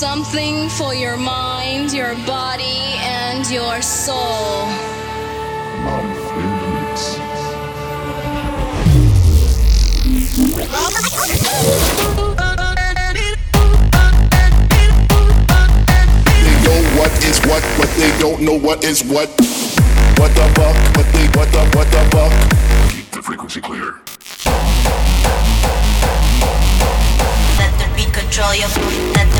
something for your mind, your body, and your soul. Mouth in. They know what is what, but they don't know what is what. What the fuck? What they what the what the fuck? Keep the frequency clear. Let the beat control your let the beat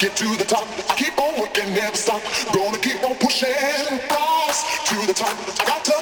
to to the top. I keep on working, never stop. Gonna keep on pushing. Rise to the top. I got to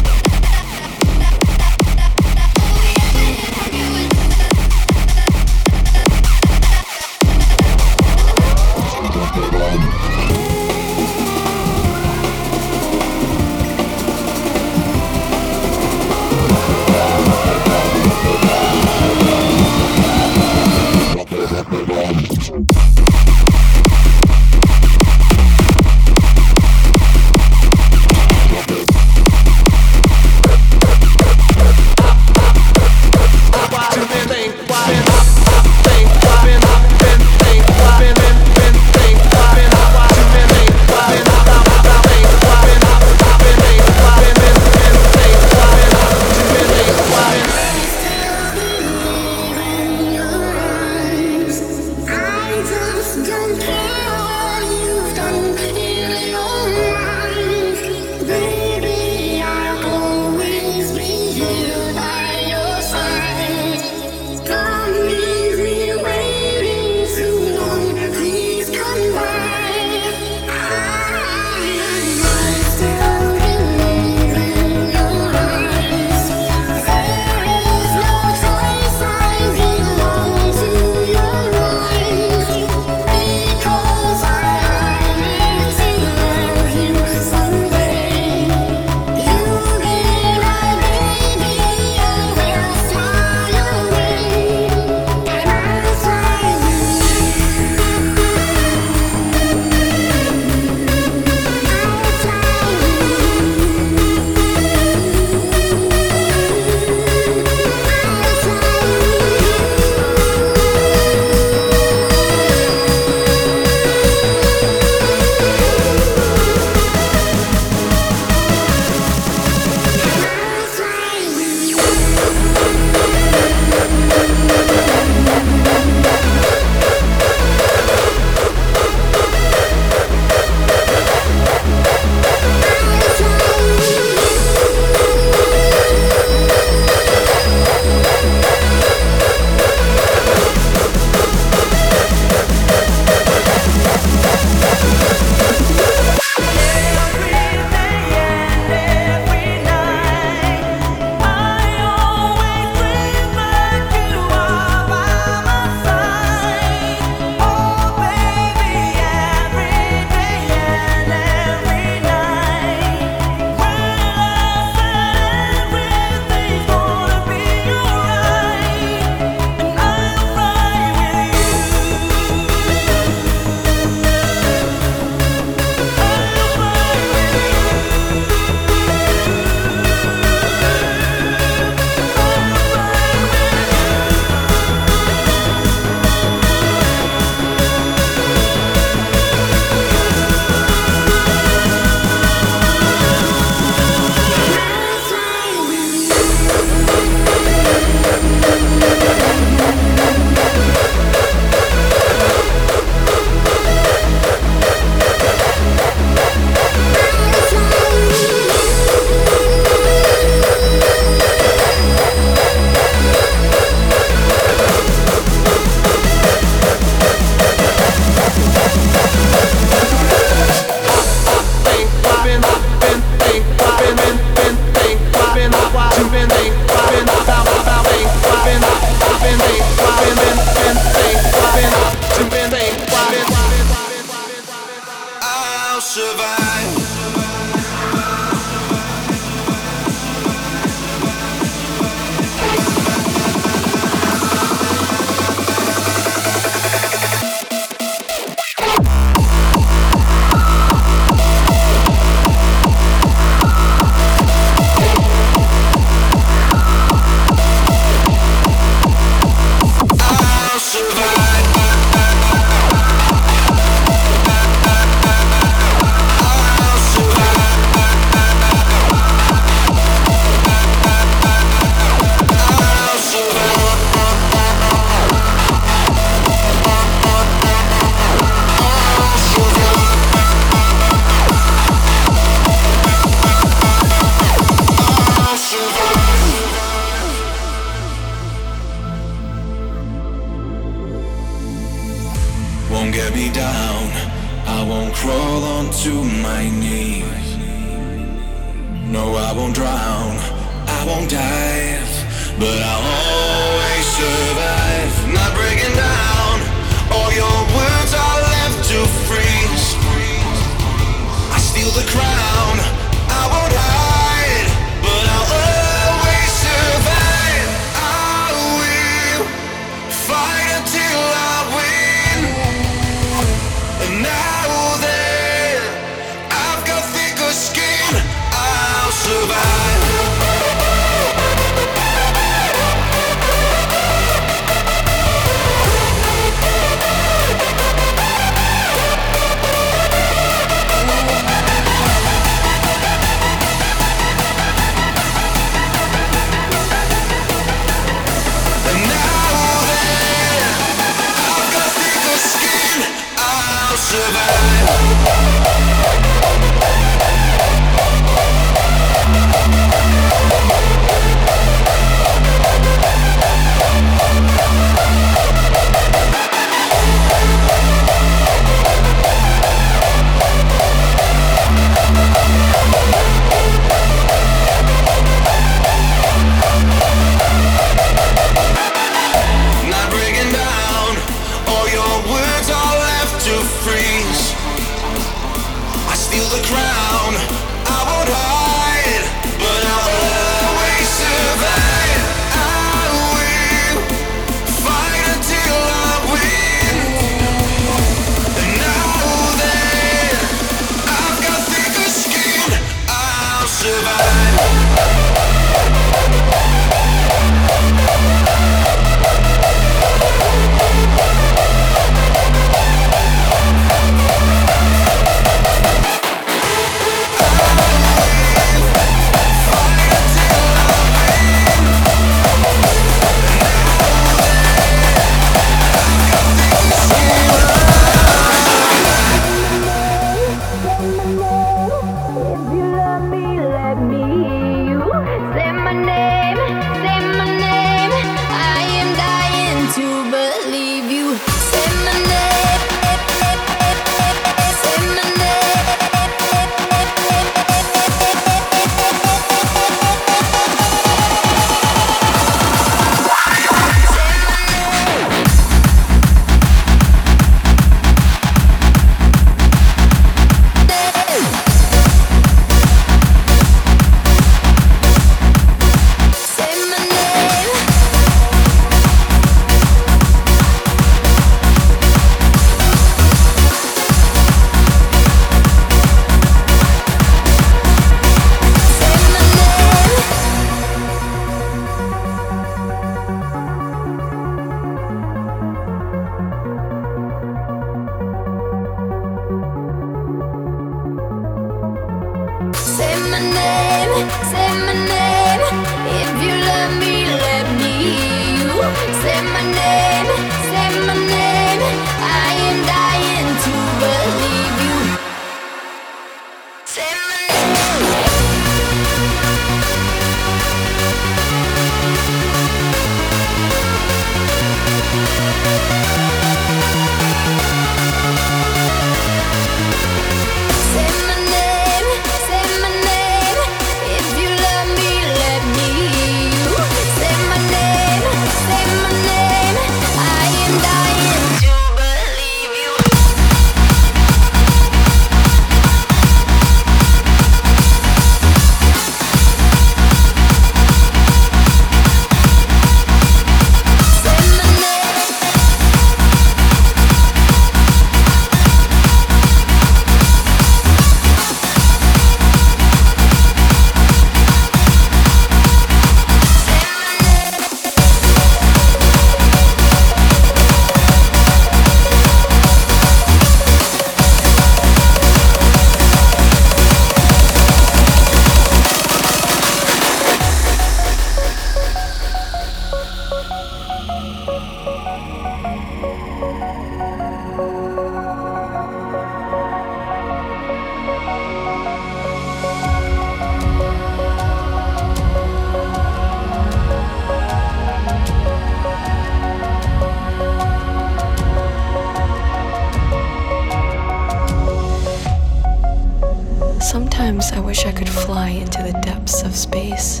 of space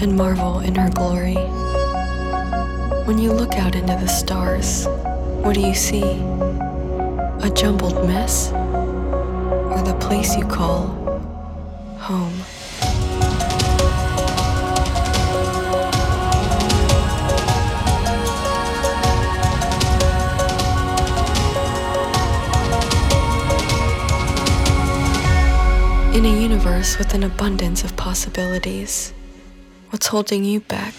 and marvel in her glory. When you look out into the stars, what do you see? A jumbled mess? Or the place you call home? Universe with an abundance of possibilities, what's holding you back?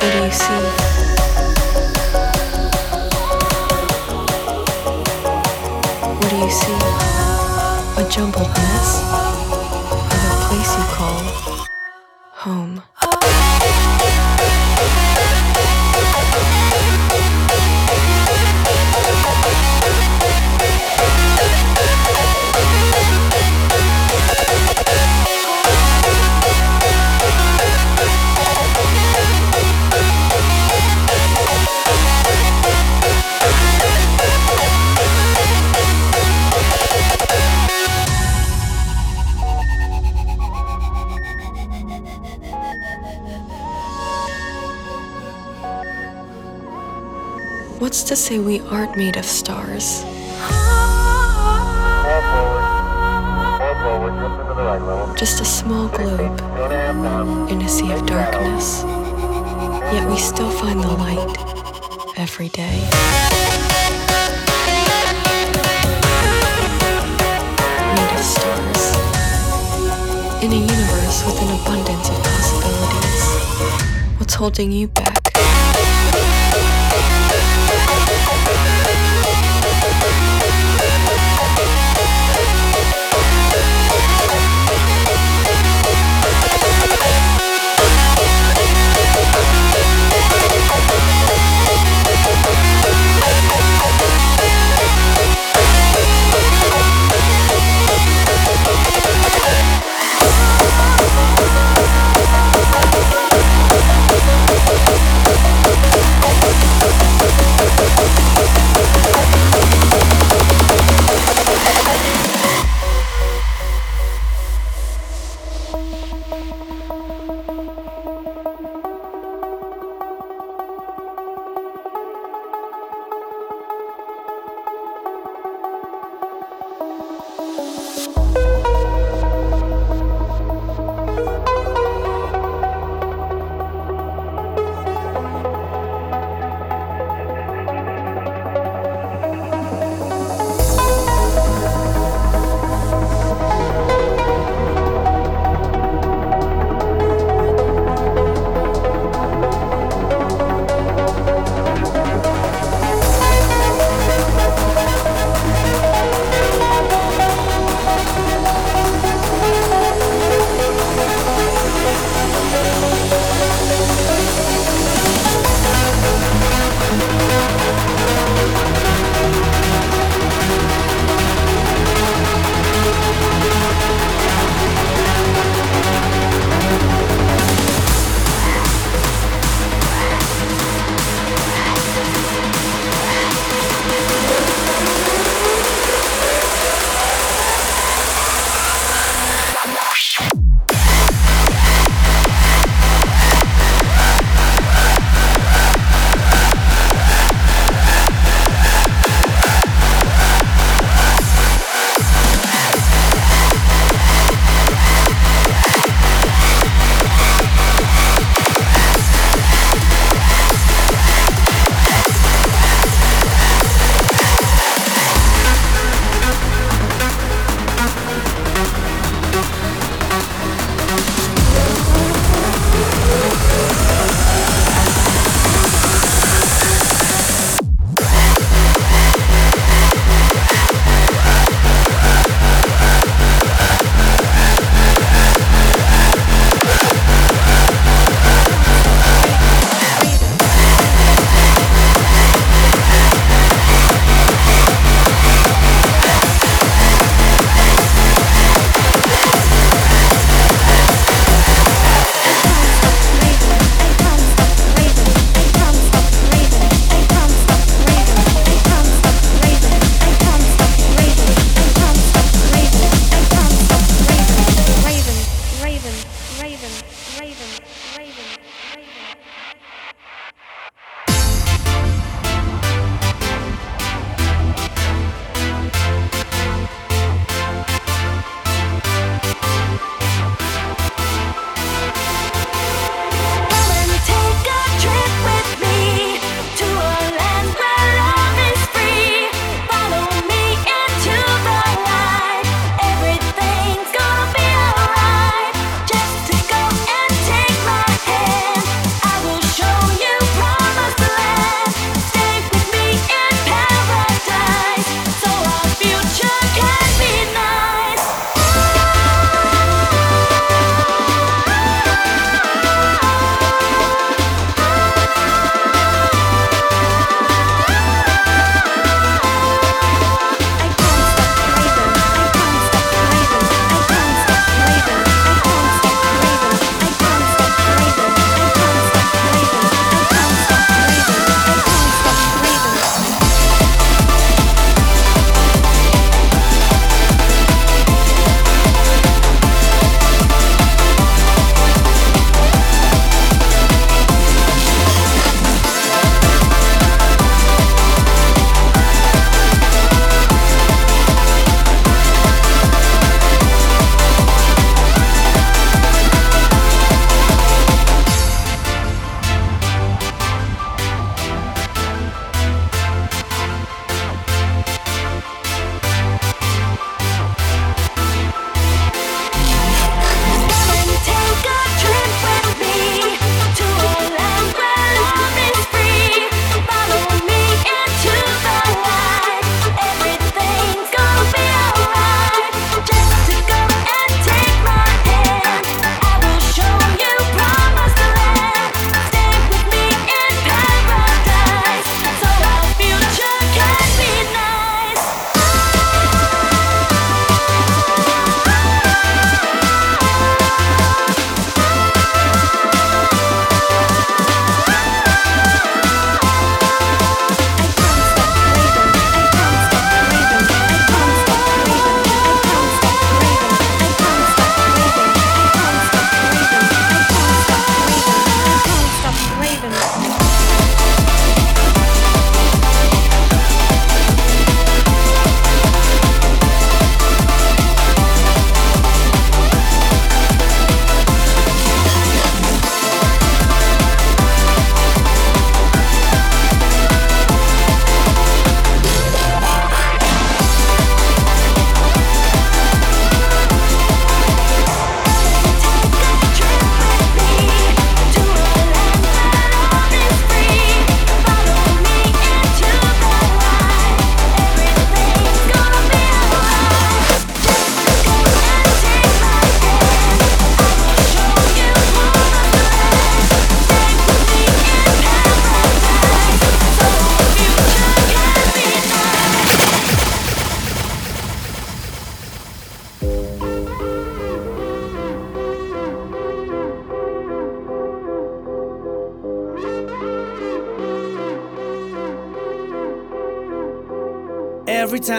What do you see? What do you see? A jumbled mess? Say we aren't made of stars? Just a small globe in a sea of darkness. Yet we still find the light every day. Made of stars. In a universe with an abundance of possibilities. What's holding you back?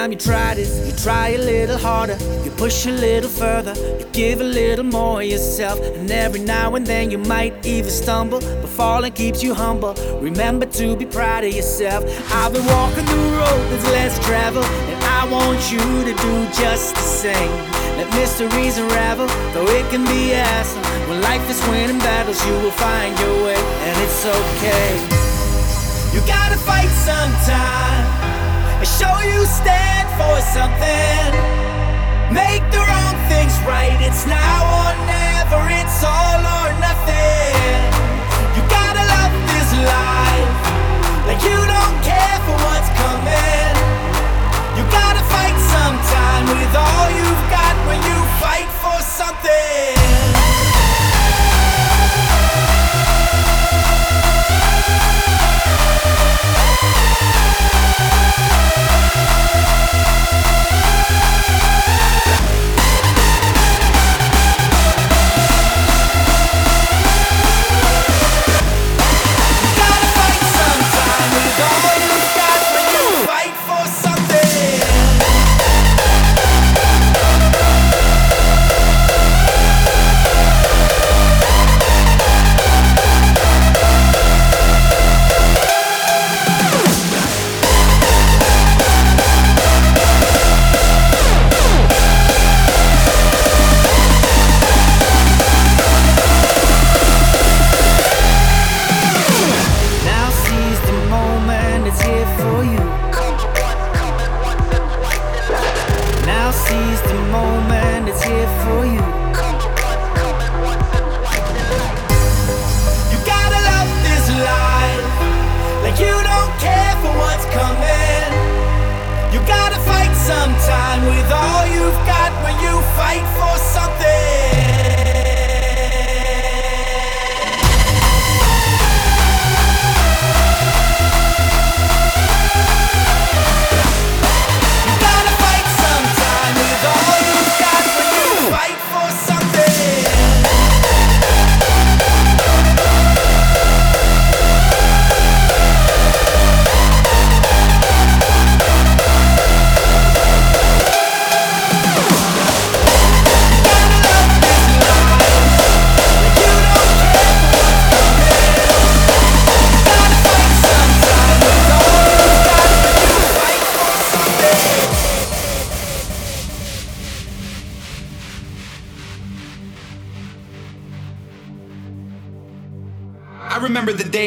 Time you try this, you try a little harder, you push a little further, you give a little more yourself. And every now and then you might even stumble, but falling keeps you humble. Remember to be proud of yourself. I've been walking the road that's less traveled, and I want you to do just the same. Let mysteries unravel, though it can be awesome. When life is winning battles, you will find your way, and it's okay. You gotta fight sometime and show you stand for something. Make the wrong things right. It's now or never. It's all or nothing. You gotta love this life like you don't care for what's coming. You gotta fight sometime with all you've got when you fight for something.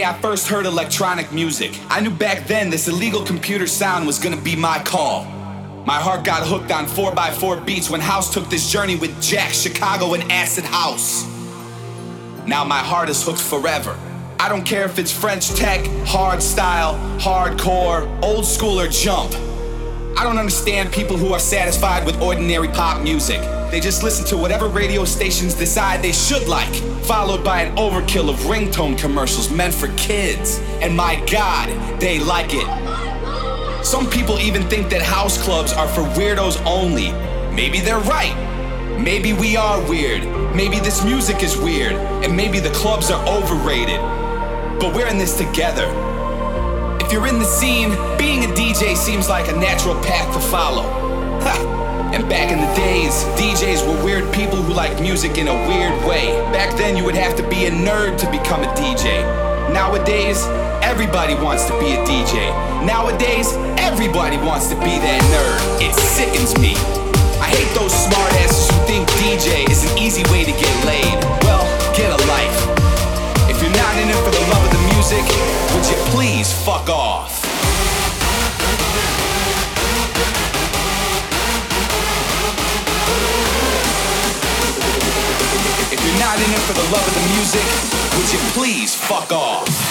I first heard electronic music. I knew back then this illegal computer sound was gonna be my call. My heart got hooked on 4x4 beats when House took this journey with Jack, Chicago, and Acid House. Now my heart is hooked forever. I don't care if it's French tech, hard style, hardcore, old school, or jump. I don't understand people who are satisfied with ordinary pop music. They just listen to whatever radio stations decide they should like, followed by an overkill of ringtone commercials meant for kids. And my god, they like it. Some people even think that house clubs are for weirdos only. Maybe they're right. Maybe we are weird. Maybe this music is weird. And maybe the clubs are overrated. But we're in this together. If you're in the scene, being a DJ seems like a natural path to follow. Ha! And back in the days, DJs were weird people who liked music in a weird way. Back then, you would have to be a nerd to become a DJ. Nowadays, everybody wants to be a DJ. Nowadays, everybody wants to be that nerd. It sickens me. I hate those smartasses who think DJ is an easy way to get laid. Well, get a life. If you're not in it for the love of the music, would you please fuck off? If you're not in it for the love of the music, would you please fuck off?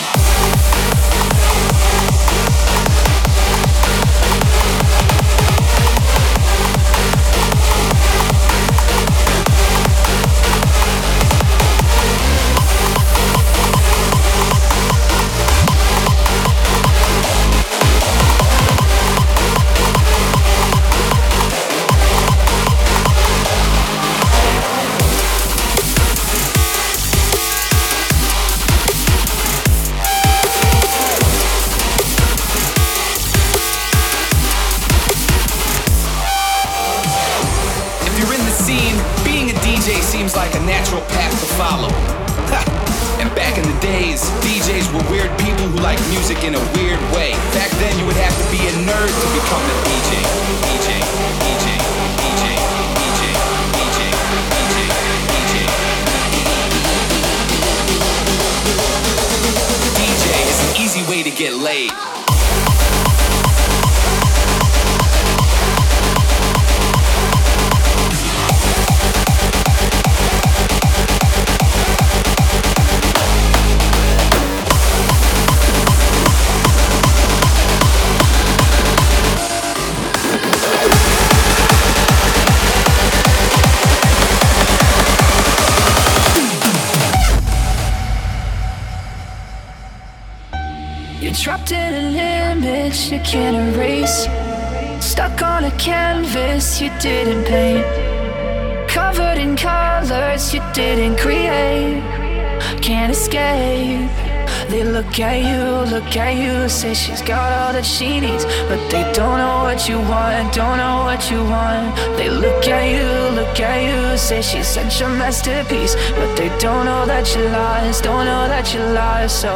Such a masterpiece, but they don't know that you lost, don't know that you lost. So.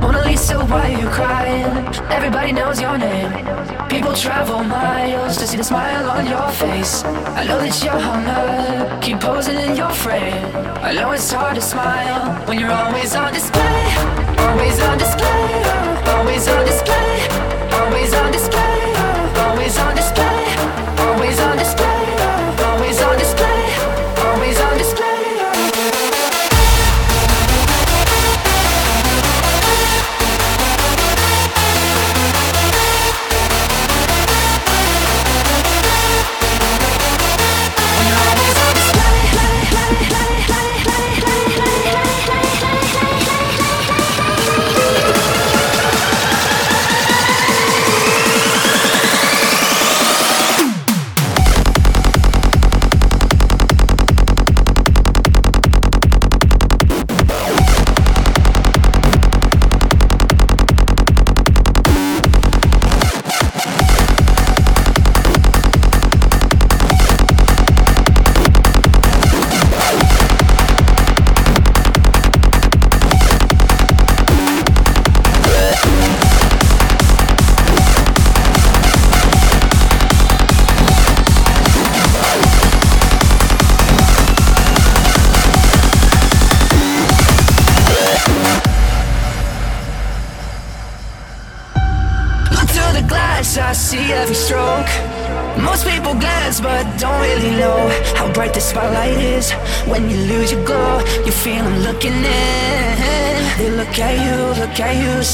Mona Lisa, why you crying? Everybody knows your name. People travel miles to see the smile on your face. I know that you're hung up, keep posing in your frame. I know it's hard to smile when you're always on display. Always on display, always on display,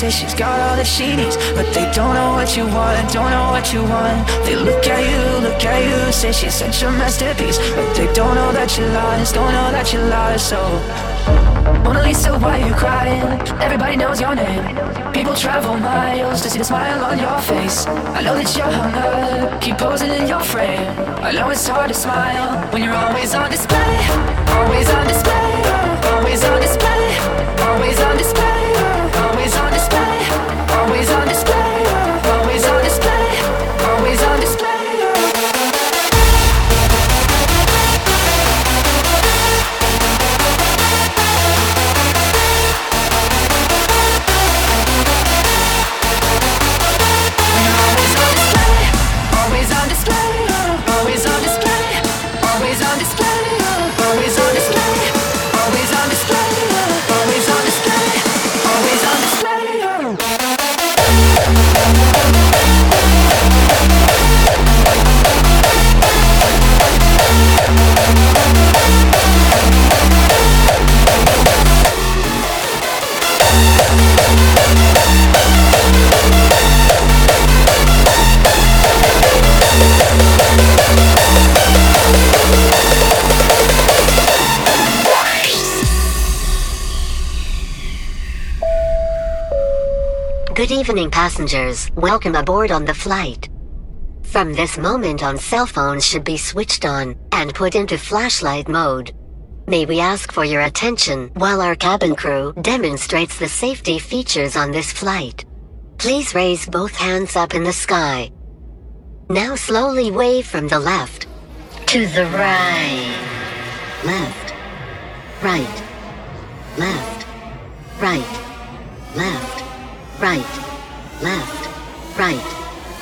at you, say she's got all that she needs, but they don't know what you want, don't know what you want. They look at you, look at you, say she's such a masterpiece, but they don't know that you lost, don't know that you lost. So. Mona Lisa, why you crying? Everybody knows your name. People travel miles to see the smile on your face. I know that you're hung up, keep posing in your frame. I know it's hard to smile when you're always on display. Always on display, always on display, always on display, evening, passengers. Welcome aboard on the flight. From this moment on, cell phones should be switched on and put into flashlight mode. May we ask for your attention while our cabin crew demonstrates the safety features on this flight. Please raise both hands up in the sky. Now slowly wave from the left to the right. left, right, left, right, left, right, left, right,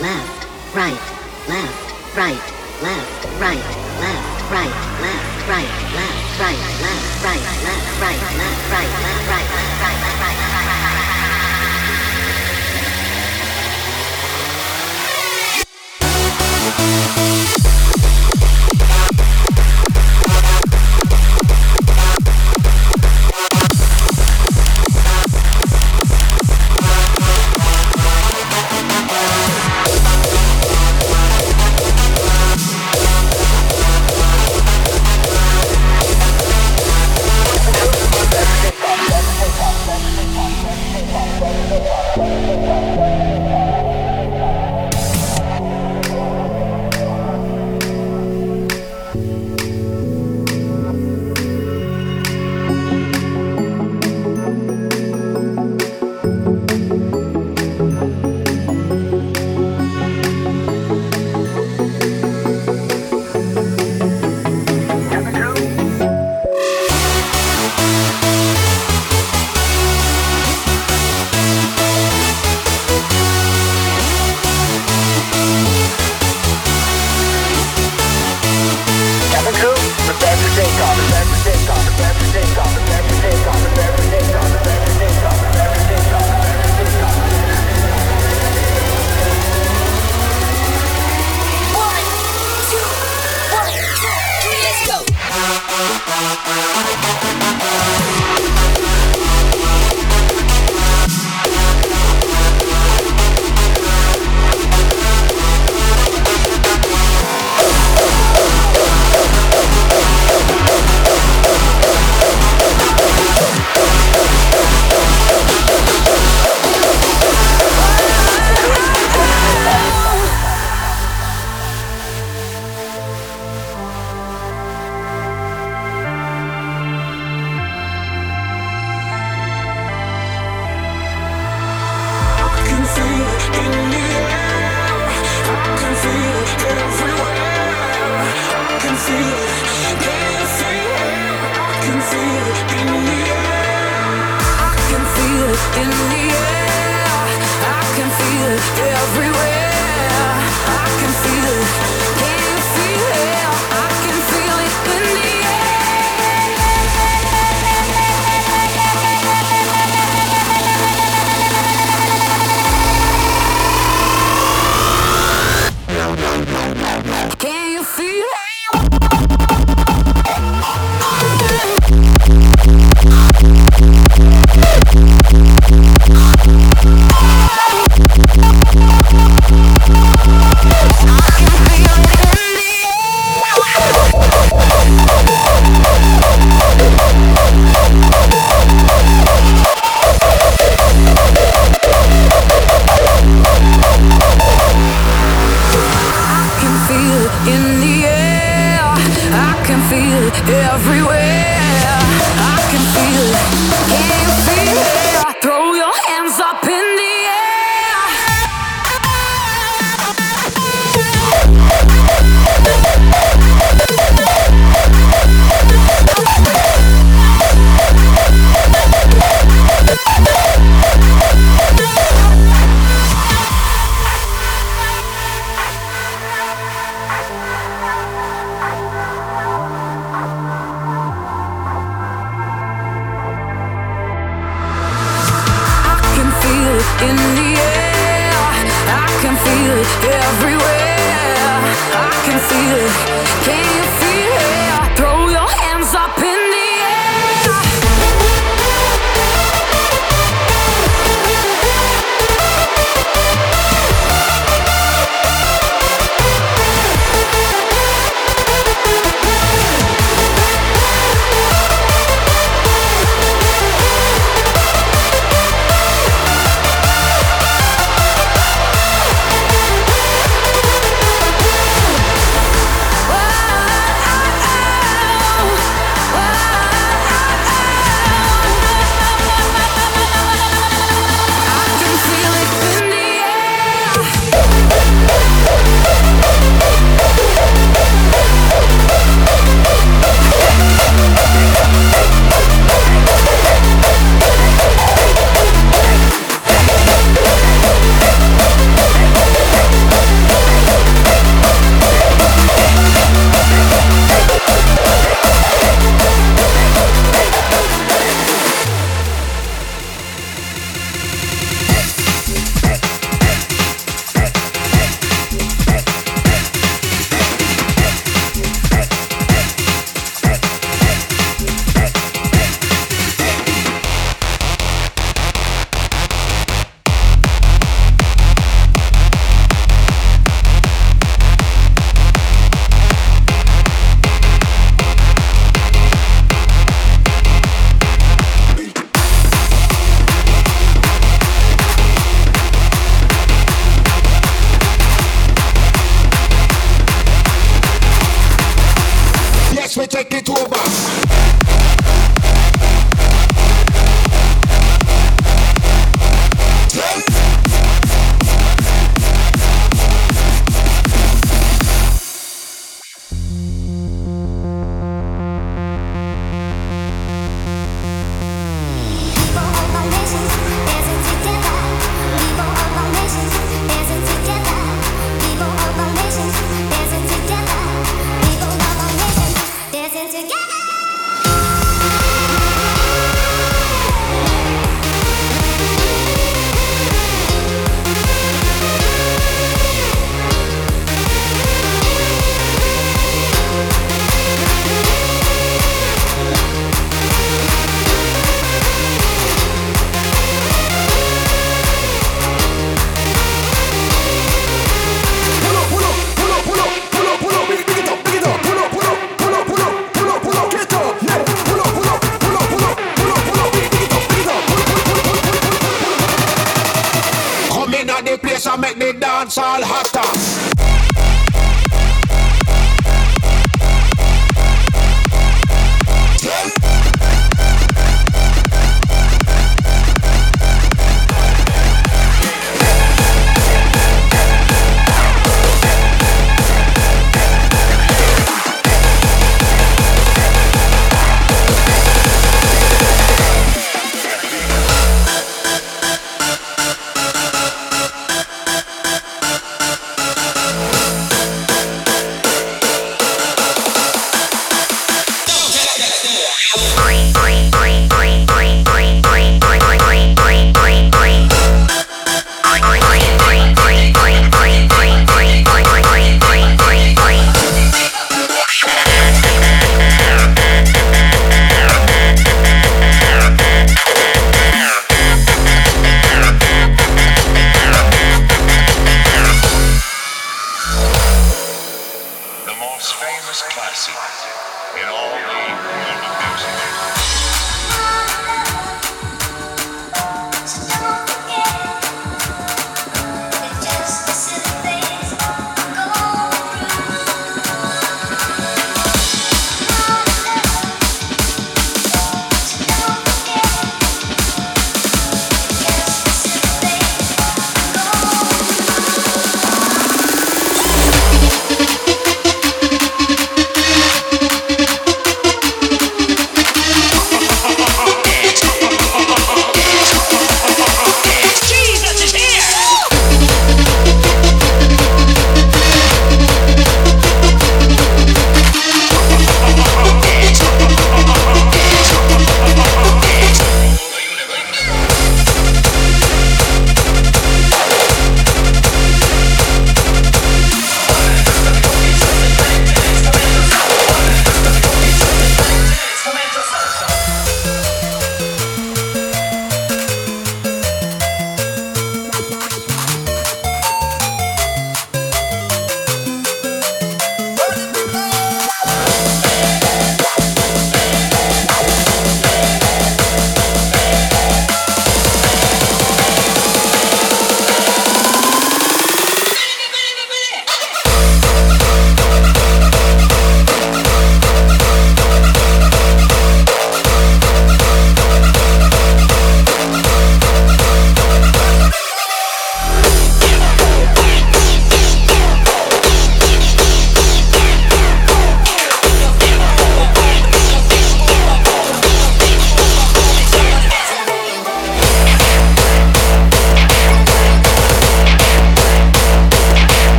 left, right, left, right, left, right, left, right, left, right, left, right, left, right, left, right, left, right, left, right, left, right, left, right.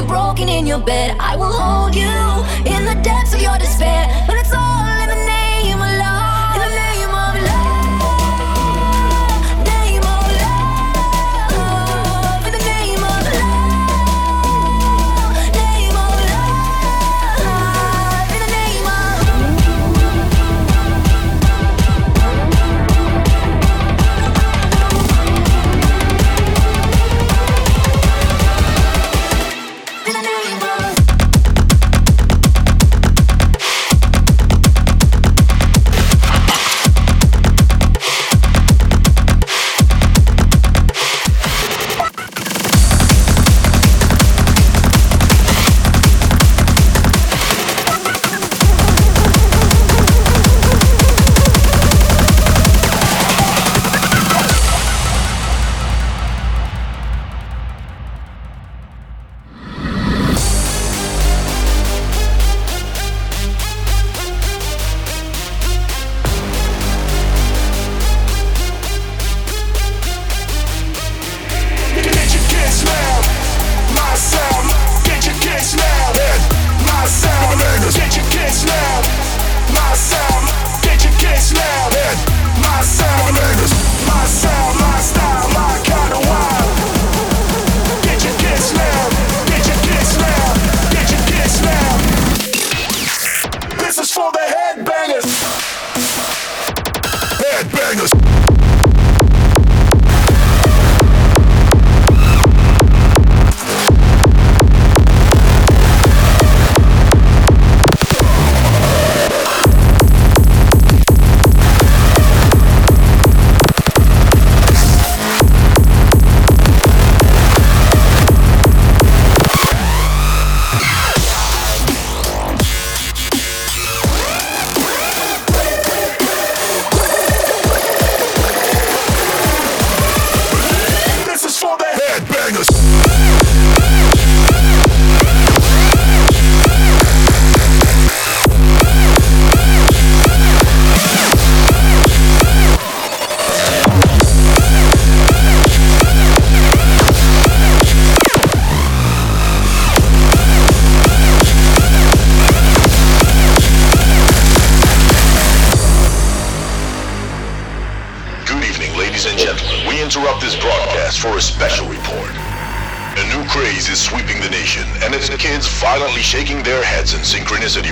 you're broken in your bed, I will hold you in the depths of your despair. But it's all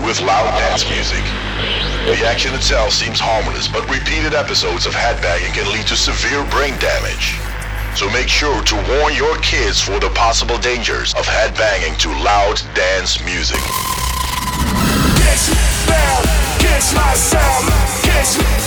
with loud dance music. The action itself seems harmless, but repeated episodes of headbanging can lead to severe brain damage. So make sure to warn your kids for the possible dangers of headbanging to loud dance music. Kiss kiss kiss kiss kiss kiss.